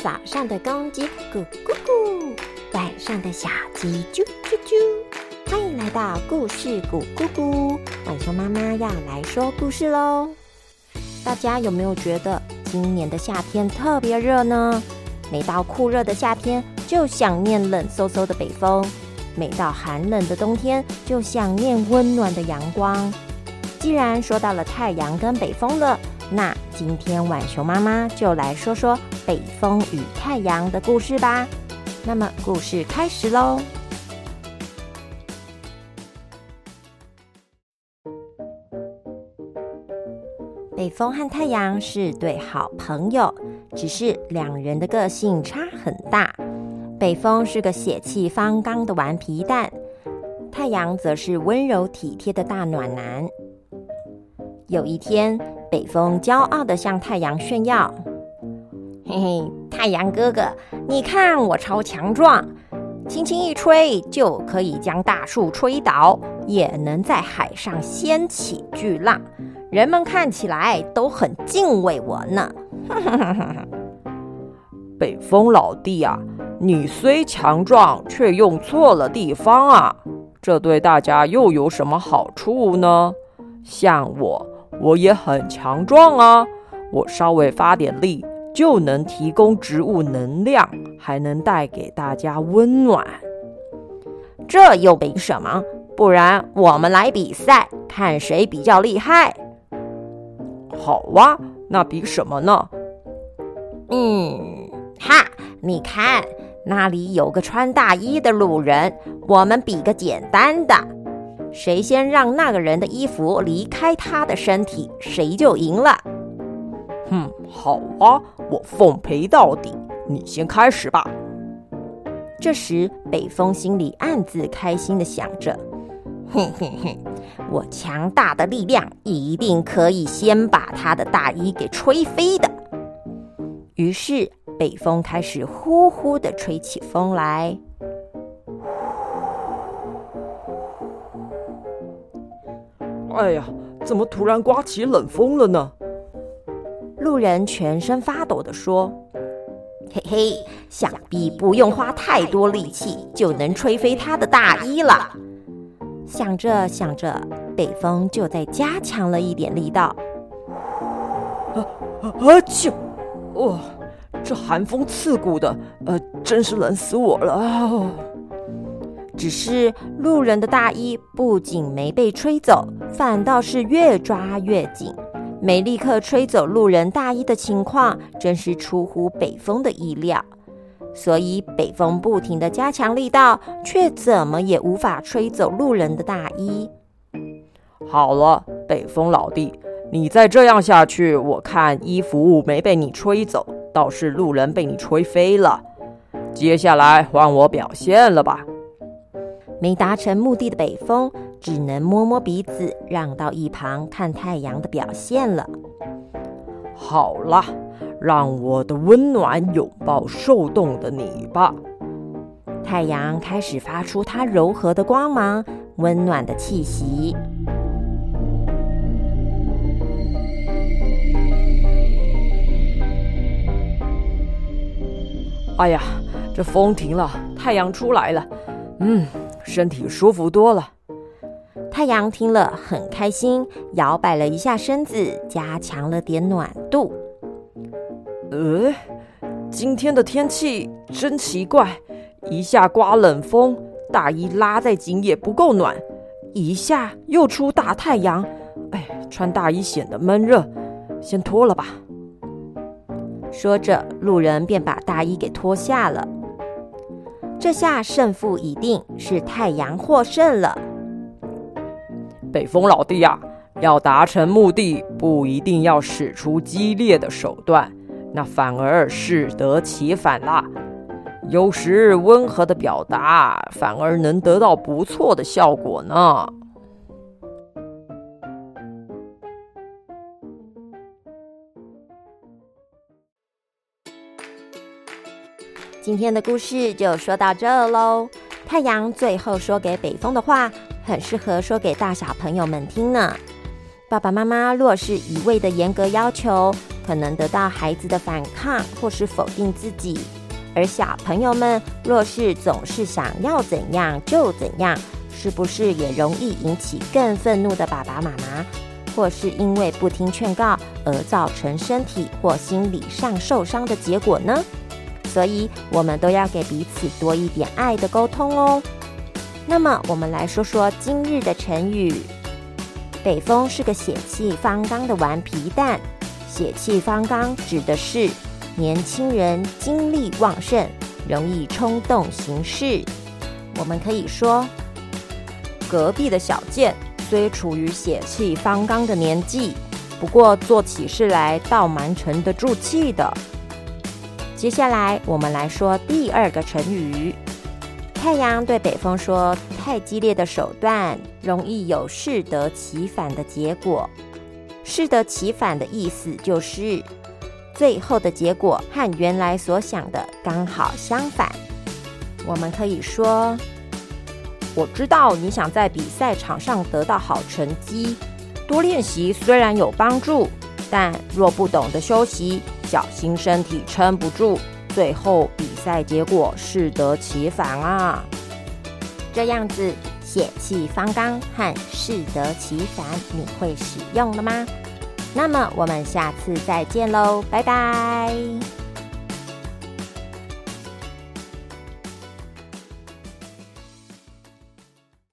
早上的公鸡咕咕咕，晚上的小鸡啾啾啾。欢迎来到故事咕咕咕，晚熊妈妈要来说故事喽。大家有没有觉得今年的夏天特别热呢？每到酷热的夏天，就想念冷飕飕的北风；每到寒冷的冬天，就想念温暖的阳光。既然说到了太阳跟北风了。那今天晚熊妈妈就来说说北风与太阳的故事吧。那么故事开始喽。北风和太阳是对好朋友，只是两人的个性差很大。北风是个血气方刚的顽皮蛋，太阳则是温柔体贴的大暖男。有一天。北风骄傲的向太阳炫耀：“嘿嘿，太阳哥哥，你看我超强壮，轻轻一吹就可以将大树吹倒，也能在海上掀起巨浪，人们看起来都很敬畏我呢。”哈哈哈北风老弟啊，你虽强壮，却用错了地方啊！这对大家又有什么好处呢？像我。我也很强壮啊！我稍微发点力就能提供植物能量，还能带给大家温暖。这又比什么？不然我们来比赛，看谁比较厉害。好哇，那比什么呢？嗯，哈，你看那里有个穿大衣的路人，我们比个简单的。谁先让那个人的衣服离开他的身体，谁就赢了。哼，好啊，我奉陪到底。你先开始吧。这时，北风心里暗自开心的想着：哼哼哼，我强大的力量一定可以先把他的大衣给吹飞的。于是，北风开始呼呼的吹起风来。哎呀，怎么突然刮起冷风了呢？路人全身发抖地说：“嘿嘿，想必不用花太多力气就能吹飞他的大衣了。”想着想着，北风就在加强了一点力道。啊啊！就！哇，这寒风刺骨的，呃，真是冷死我了啊！只是路人的大衣不仅没被吹走，反倒是越抓越紧，没立刻吹走路人大衣的情况，真是出乎北风的意料。所以北风不停的加强力道，却怎么也无法吹走路人的大衣。好了，北风老弟，你再这样下去，我看衣服没被你吹走，倒是路人被你吹飞了。接下来换我表现了吧。没达成目的的北风只能摸摸鼻子，让到一旁看太阳的表现了。好了，让我的温暖拥抱受冻的你吧。太阳开始发出它柔和的光芒，温暖的气息。哎呀，这风停了，太阳出来了。嗯。身体舒服多了。太阳听了很开心，摇摆了一下身子，加强了点暖度。呃，今天的天气真奇怪，一下刮冷风，大衣拉再紧也不够暖；一下又出大太阳，哎，穿大衣显得闷热，先脱了吧。说着，路人便把大衣给脱下了。这下胜负已定，是太阳获胜了。北风老弟呀，要达成目的，不一定要使出激烈的手段，那反而适得其反啦。有时温和的表达，反而能得到不错的效果呢。今天的故事就说到这喽。太阳最后说给北风的话，很适合说给大小朋友们听呢。爸爸妈妈若是一味的严格要求，可能得到孩子的反抗或是否定自己。而小朋友们若是总是想要怎样就怎样，是不是也容易引起更愤怒的爸爸妈妈，或是因为不听劝告而造成身体或心理上受伤的结果呢？所以，我们都要给彼此多一点爱的沟通哦。那么，我们来说说今日的成语。北风是个血气方刚的顽皮蛋。血气方刚指的是年轻人精力旺盛，容易冲动行事。我们可以说，隔壁的小健虽处于血气方刚的年纪，不过做起事来倒蛮沉得住气的。接下来，我们来说第二个成语。太阳对北风说：“太激烈的手段，容易有适得其反的结果。适得其反的意思就是，最后的结果和原来所想的刚好相反。我们可以说：我知道你想在比赛场上得到好成绩，多练习虽然有帮助，但若不懂得休息。”小心身体撑不住，最后赛结果适得其反啊！这样子血气方刚和适得其反，你会使用了吗？那么我们下次再见喽，拜拜。